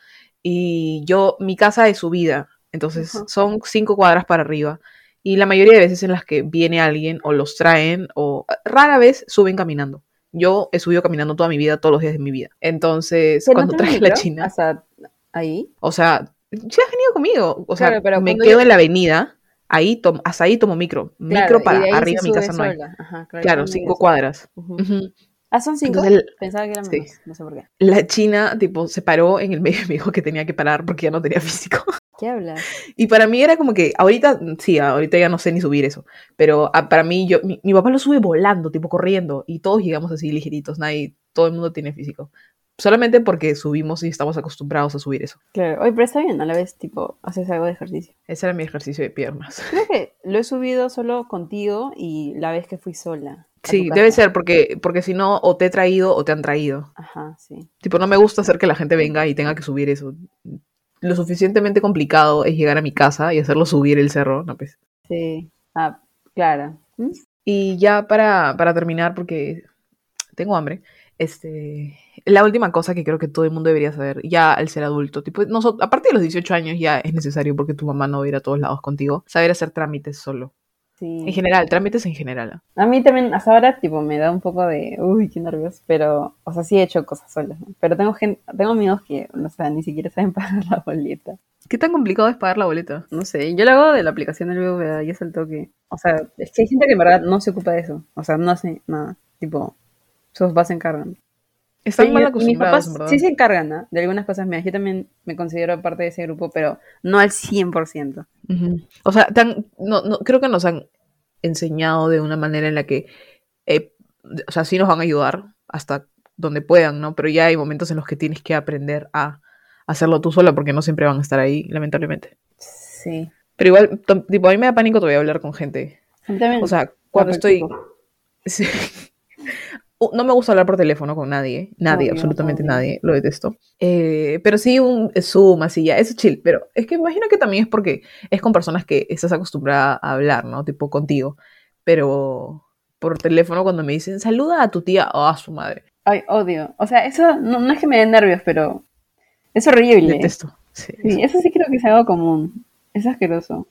Y yo, mi casa es subida, entonces son cinco cuadras para arriba. Y la mayoría de veces en las que viene alguien o los traen o rara vez suben caminando. Yo he subido caminando toda mi vida, todos los días de mi vida. Entonces, ¿Que no cuando tiene traje la china, sea, ahí. o sea, sí has venido conmigo. O sea, Claro, pero me quedo yo- en la avenida, ahí tomo, hasta ahí tomo micro. Claro, micro para de arriba se mi casa sube no hay. sola. Ajá, claro, Claro, cinco cuadras. Ujú. Ujú. Ah, son cinco. Entonces, Pensaba que eran sí. menos, no sé por qué. la china, tipo, se paró en el medio y me dijo que tenía que parar porque ya no tenía físico. ¿Qué hablas? Y para mí era como que, ahorita, sí, ahorita ya no sé ni subir eso, pero ah, para mí, yo, mi, mi papá lo sube volando, tipo corriendo, y todos llegamos así ligeritos, nadie, todo el mundo tiene físico. Solamente porque subimos y estamos acostumbrados a subir eso. Claro, oye, pero está bien, a la vez, tipo, haces algo de ejercicio. Ese era mi ejercicio de piernas. Creo que lo he subido solo contigo y la vez que fui sola. Sí, debe ser, porque, porque si no, o te he traído o te han traído. Ajá, sí. Tipo, no me gusta hacer que la gente venga y tenga que subir eso. Lo suficientemente complicado es llegar a mi casa y hacerlo subir el cerro, no pues. Sí. Ah, claro. ¿Mm? Y ya para, para terminar, porque tengo hambre, este, la última cosa que creo que todo el mundo debería saber, ya al ser adulto, tipo, nosotros, aparte de los 18 años ya es necesario porque tu mamá no va a ir a todos lados contigo, saber hacer trámites solo. En general, trámites en general. A mí también, hasta ahora, tipo, me da un poco de, uy, qué nervios, pero, o sea, sí he hecho cosas solas, Pero tengo gente, tengo amigos que, o sea, ni siquiera saben (laughs) pagar la boleta. ¿Qué tan complicado es pagar la boleta? No sé, yo lo hago de la aplicación del BBVA y es el toque. O sea, es que hay gente que en verdad no se ocupa de eso. O sea, no hace nada. Tipo, sus papás se encargan. Están mal acostumbrados, mis papás sí se encargan ¿no? de algunas cosas mías. Yo también me considero parte de ese grupo, pero no al 100%. O sea, no, no, creo que nos han enseñado de una manera en la que, eh, o sea, sí nos van a ayudar hasta donde puedan, ¿no? Pero ya hay momentos en los que tienes que aprender a hacerlo tú sola porque no siempre van a estar ahí, lamentablemente. Sí. Pero igual, tipo, a mí me da pánico todavía hablar con gente. O sea, cuando estoy... (laughs) Sí. No me gusta hablar por teléfono con nadie, nadie, absolutamente nadie, lo detesto. Eh, pero sí un Zoom, así ya, es chill. Pero es que imagino que también es porque es con personas que estás acostumbrada a hablar, ¿no? Tipo contigo. Pero por teléfono cuando me dicen saluda a tu tía o a su madre. Ay, odio. O sea, eso no, es que me den nervios, pero es horrible. Detesto. Sí, eso sí creo que es algo común. Es asqueroso.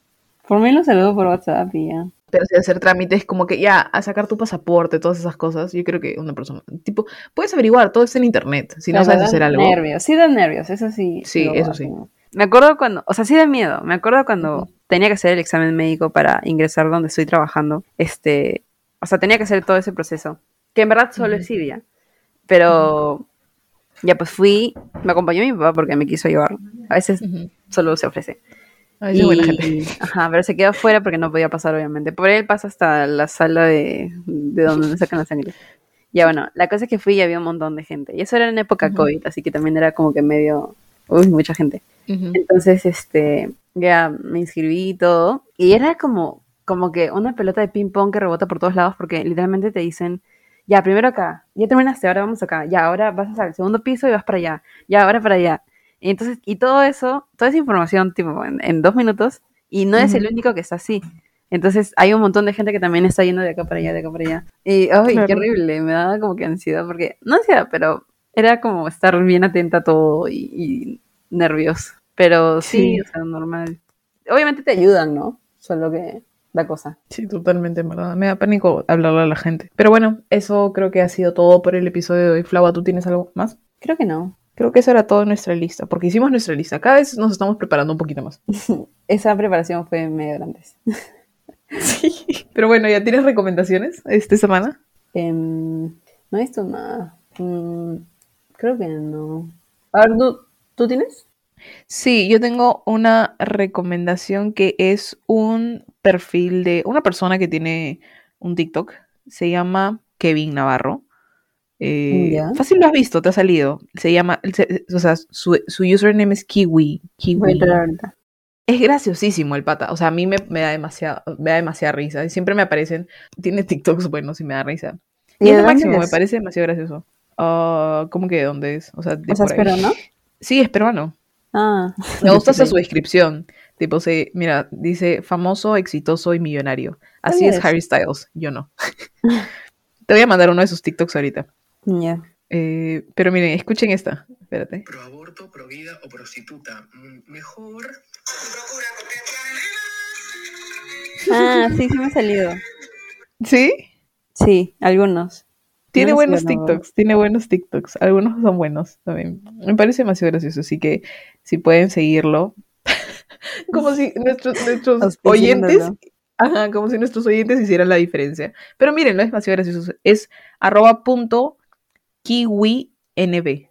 Por mí lo saludo por WhatsApp y ya. Pero si hacer trámites como que ya, a sacar tu pasaporte, todas esas cosas, yo creo que una persona, tipo, puedes averiguar, todo está en internet, si no sabes hacer algo. Nervios, sí da nervios, eso sí. Sí, eso sí. Me acuerdo cuando, o sea, sí da miedo, me acuerdo cuando tenía que hacer el examen médico para ingresar donde estoy trabajando, este, o sea, tenía que hacer todo ese proceso, que en verdad solo es Siria, pero ya pues fui, me acompañó mi papá porque me quiso llevar, a veces solo se ofrece buena gente. Ajá, pero se quedó afuera porque no podía pasar, obviamente. Por él pasa hasta la sala de, de donde me sacan la sangre. Ya bueno, la cosa es que fui y había un montón de gente. Y eso era en época COVID, así que también era como que medio. Uy, mucha gente. Entonces, este. Ya me inscribí y todo. Y era como, como que una pelota de ping-pong que rebota por todos lados porque literalmente te dicen. Ya, primero acá, ya terminaste, ahora vamos acá, ya, ahora vas al segundo piso y vas para allá, ya, ahora para allá. Y entonces, y todo eso, toda esa información, tipo, en, dos minutos, y no es el único que está así. Entonces, hay un montón de gente que también está yendo de acá para allá, de acá para allá. Y, ay, qué horrible, me daba como que ansiedad, porque, no ansiedad, pero era como estar bien atenta a todo y, nervios. Pero sí, o sea, normal. Obviamente te ayudan, ¿no? Solo que da cosa. Sí, totalmente, en verdad. Me da pánico hablarle a la gente. Pero bueno, eso creo que ha sido todo por el episodio de hoy. Flava, ¿tú tienes algo más? Creo que no. Creo que eso era todo en nuestra lista, porque hicimos nuestra lista. Cada vez nos estamos preparando un poquito más. (laughs) Esa preparación fue medio antes. (laughs) sí, pero bueno, ¿ya tienes recomendaciones esta semana? Em, no he visto nada. Mm, creo que no. A ver, ¿tú, tienes? Sí, yo tengo una recomendación que es un perfil de una persona que tiene un TikTok. Se llama Kevin Navarro. Eh, fácil lo has visto, te ha salido. Se llama, o sea, su, su, username es Kiwi. Kiwi. Es graciosísimo el pata. O sea, a mí me, da demasiada, me da demasiada risa. Siempre me aparecen. Tiene TikToks buenos y me da risa. Y es máximo, me parece demasiado gracioso. Uh, ¿Cómo que de dónde es? O sea, de ¿Es peruano? Sí, es peruano. Ah. Me gusta (laughs) su descripción. Tipo, se, mira, dice famoso, exitoso y millonario. Así es Harry Styles. Yo no. (laughs) Te voy a mandar uno de sus TikToks ahorita. Ya. Eh, pero miren, escuchen esta. Espérate. Pro aborto, pro vida o prostituta. Mm, mejor. Ah, sí, sí me ha salido. ¿Sí? Sí, algunos. Tiene buenos TikToks, tiene buenos TikToks. Algunos son buenos también. Me parece demasiado gracioso, así que si pueden seguirlo. (laughs) como si nuestros, nuestros oyentes. Ajá, como si nuestros oyentes hicieran la diferencia. Pero miren, no es demasiado gracioso. Es arroba punto KiwiNB.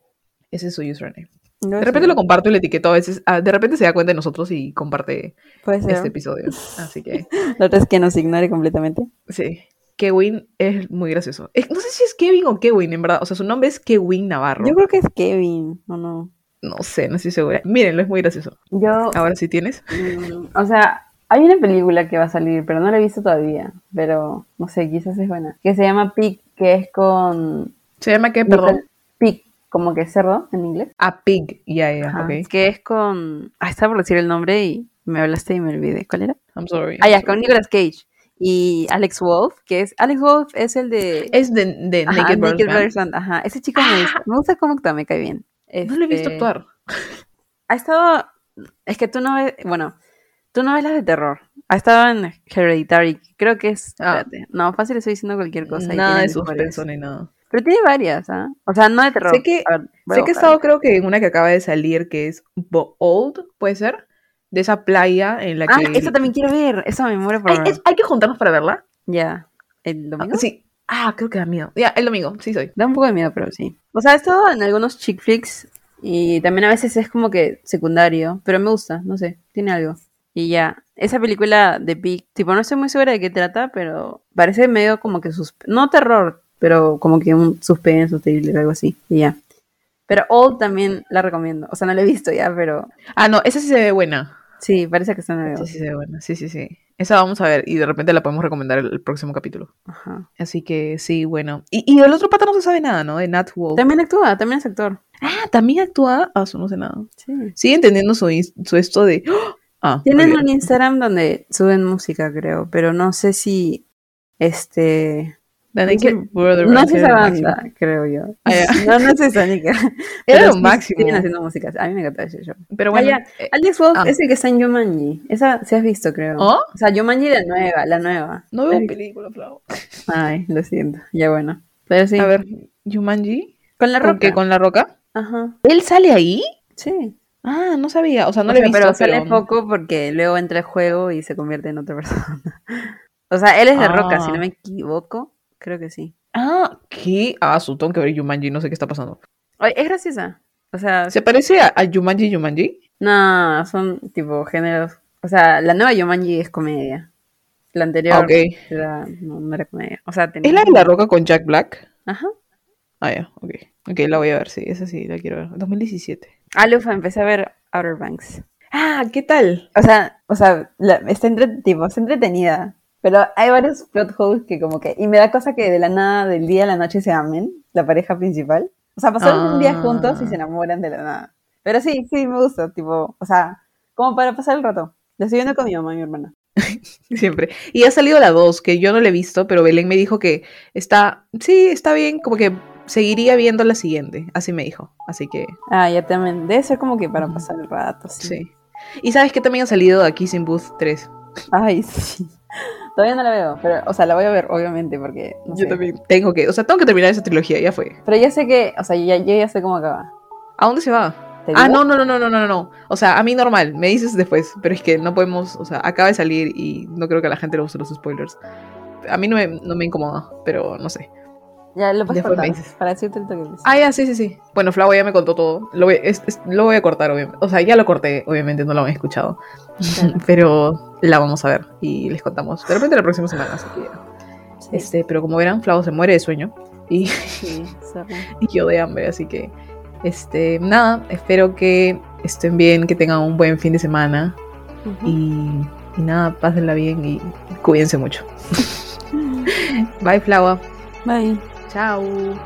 Ese es su username. de repente lo comparto y le etiqueto a veces. Ah, de repente se da cuenta de nosotros y comparte este episodio. Así que. (laughs) La otra es que nos ignore completamente. Sí. Kevin es muy gracioso. no sé si es Kevin o Kevin, en verdad. O sea, su nombre es Kevin Navarro. Yo creo que es Kevin, ¿o no? No sé, no estoy segura. Mírenlo, es muy gracioso. Yo. Ahora sí tienes. Mm, o sea, hay una película que va a salir, pero no la he visto todavía. Pero no sé, quizás es buena. Que se llama Pig, que es con ¿Se llama qué? Perdón. Pig, como que cerdo en inglés. A pig, ya, ya, ok. Que es con. Ah, estaba por decir el nombre y me hablaste y me olvidé. ¿Cuál era? I'm sorry. Ah, ya, con Nicolas Cage. Y Alex Wolf, que es. Alex Wolf es el de. Es de, de Naked, Brothers Ajá, ese chico me, gusta, ah. me gusta cómo actúa, me cae bien. No lo he visto este, actuar. Ha estado. Es que tú no ves. Bueno, Tú no ves las de terror. Ha estado en Hereditary, creo que es... Ah. Espérate, no, fácil estoy diciendo cualquier cosa. Nada de suspenso ni nada. Pero tiene varias, ¿ah? O sea, no de terror. Sé que, sé que he estado creo que en una que acaba de salir, que es Old, ¿puede ser? De esa playa en la ah, que... Ah, esa también quiero ver. Esa me muere por ver. hay que juntarnos para verla. Ya. ¿El domingo? Ah, sí. Ah, creo que da miedo. Ya, el domingo, sí soy. Da un poco de miedo, pero sí. O sea, he estado en algunos chick flicks y también a veces es como que secundario, pero me gusta, no sé, tiene algo. Y ya, esa película de Big, tipo, no estoy muy segura de qué trata, pero parece medio como que sus... No terror, pero como que un suspenso, thriller, algo así. Y ya. Pero Old también la recomiendo. O sea, no la he visto ya, pero... Ah, no, esa sí se ve buena. Sí, parece que está nueva. Sí, sí se ve buena. Sí, sí, sí. Esa vamos a ver y de repente la podemos recomendar el, próximo capítulo. Ajá. Así que sí, bueno. Y, y el otro pata no se sabe nada, ¿no? De Nat Wolf. También actúa, también es actor. Ah, también actúa. Ah, eso no sé nada. Sí. Sigue entendiendo su, su esto de. (gasps) Ah, Tienen un Instagram donde suben música, creo, pero no sé si este no es esa banda, creo yo. Ah, (laughs) no, no es esa, Nika. (laughs) Era lo máximo. Siguen haciendo música. A mí me encanta ese show. Pero bueno. Eh, Alex Wolf ah. es el que está en Yumanji. Esa se has visto, creo. ¿Oh? O sea, Yumanji la nueva, la nueva. No veo película, Flau. Ay, lo siento. Ya bueno. Pero sí. A ver, Yumanji. ¿Con la roca? qué? ¿Con la roca? Ajá. ¿Él sale ahí? Sí. Ah, no sabía. O sea, no le he visto. Pero sale poco porque luego entra el juego y se convierte en otra persona. (laughs) o sea, él es de roca, si no ah. me equivoco. Creo que sí. Ah, ¿qué? Ah, su tengo que ver Yumanji, no sé qué está pasando. es graciosa. O sea. ¿Se parece a, a Yumanji Yumanji? No, son tipo géneros. O sea, la nueva Yumanji es comedia. La anterior era, no, era comedia. O sea, ¿Es la de la roca con Jack Black? Ajá. Ah, ya, ok. Ok, la voy a ver, sí, esa sí, la quiero ver. 2017. Ah, Lufa, empecé a ver Outer Banks. Ah, ¿qué tal? O sea, o sea, está, entre, tipo, está entretenida. Pero hay varios plot holes que como que... Y me da cosa que de la nada, del día a la noche se amen, la pareja principal. O sea, pasaron un día juntos y se ah. enamoran de la nada. Pero sí, sí, me gusta, tipo, o sea, como para pasar el rato. La estoy viendo con mi mamá y mi hermana. (laughs) Siempre. Y ha salido la 2, que yo no la he visto, pero Belén me dijo que está, sí, está bien, como que seguiría viendo la siguiente, así me dijo. Así que... Ah, ya también, debe ser como que para pasar el rato. Sí. sí. Y sabes que también ha salido aquí sin Booth 3. Ay, sí. Todavía no la veo, pero, o sea, la voy a ver, obviamente, porque. yo también tengo que, o sea, tengo que terminar esa trilogía, ya fue. Pero ya sé que, o sea, ya, yo ya sé cómo acaba. ¿A dónde se va? Ah, no, no, no, no, no, no, no. O sea, a mí normal, me dices después, pero es que no podemos, o sea, acaba de salir y no creo que a la gente le gusten los spoilers. A mí no me, no me incomoda, pero no sé. Ya lo puedes cortar, para decirte el toque. Ah, ya, sí, sí, sí. Bueno, Flavo ya me contó todo. Lo voy, lo voy a cortar, obviamente. O sea, ya lo corté, obviamente, no lo han escuchado. (laughs) pero la vamos a ver y les contamos. De repente la próxima semana, así que... Este, pero como verán, Flavo se muere de sueño. Y, (laughs) y yo de hambre, así que... Este, nada, espero que estén bien, que tengan un buen fin de semana. y, y nada, pásenla bien y cuídense mucho. (laughs) Bye, Flava. Bye. Ciao.